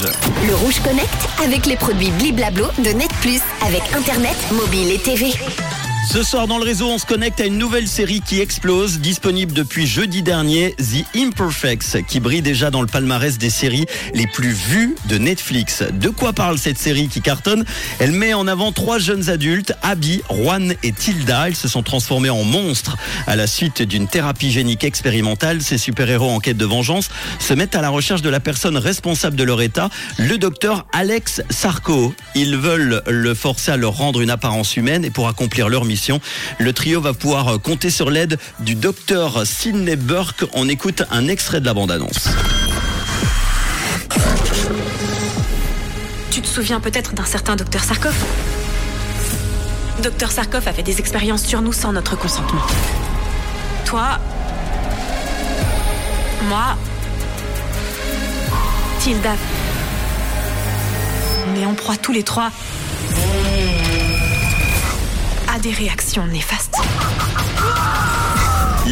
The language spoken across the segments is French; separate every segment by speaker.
Speaker 1: Le Rouge Connect avec les produits Bliblablo de Net Plus avec Internet, mobile et TV.
Speaker 2: Ce soir dans le réseau, on se connecte à une nouvelle série qui explose, disponible depuis jeudi dernier, The Imperfects, qui brille déjà dans le palmarès des séries les plus vues de Netflix. De quoi parle cette série qui cartonne? Elle met en avant trois jeunes adultes, Abby, Juan et Tilda. Ils se sont transformés en monstres à la suite d'une thérapie génique expérimentale. Ces super-héros en quête de vengeance se mettent à la recherche de la personne responsable de leur état, le docteur Alex Sarko. Ils veulent le forcer à leur rendre une apparence humaine et pour accomplir leur mission, le trio va pouvoir compter sur l'aide du docteur Sidney Burke. On écoute un extrait de la bande-annonce.
Speaker 3: Tu te souviens peut-être d'un certain docteur Sarkov Docteur Sarkov a fait des expériences sur nous sans notre consentement. Toi, moi, Tilda. On en proie tous les trois des réactions néfastes.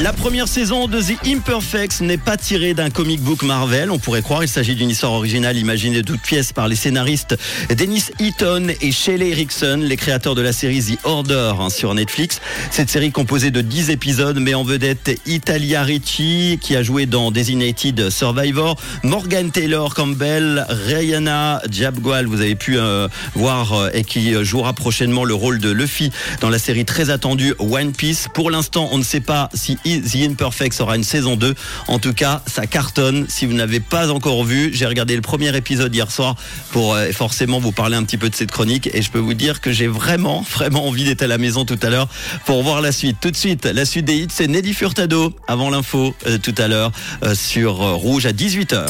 Speaker 2: La première saison de The Imperfects n'est pas tirée d'un comic book Marvel. On pourrait croire il s'agit d'une histoire originale imaginée de toutes pièces par les scénaristes Dennis Eaton et Shelley Erickson, les créateurs de la série The Order hein, sur Netflix. Cette série composée de 10 épisodes met en vedette Italia Ricci qui a joué dans Designated Survivor, Morgan Taylor Campbell, Rihanna Jabgual, vous avez pu euh, voir euh, et qui jouera prochainement le rôle de Luffy dans la série très attendue One Piece. Pour l'instant, on ne sait pas si The Imperfects aura une saison 2. En tout cas, ça cartonne. Si vous n'avez pas encore vu, j'ai regardé le premier épisode hier soir pour euh, forcément vous parler un petit peu de cette chronique et je peux vous dire que j'ai vraiment, vraiment envie d'être à la maison tout à l'heure pour voir la suite. Tout de suite, la suite des hits, c'est Neddy Furtado avant l'info euh, tout à l'heure euh, sur Rouge à 18h.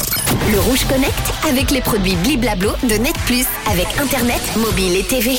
Speaker 1: Le Rouge Connect avec les produits Bliblablo de Net Plus avec Internet, mobile et TV.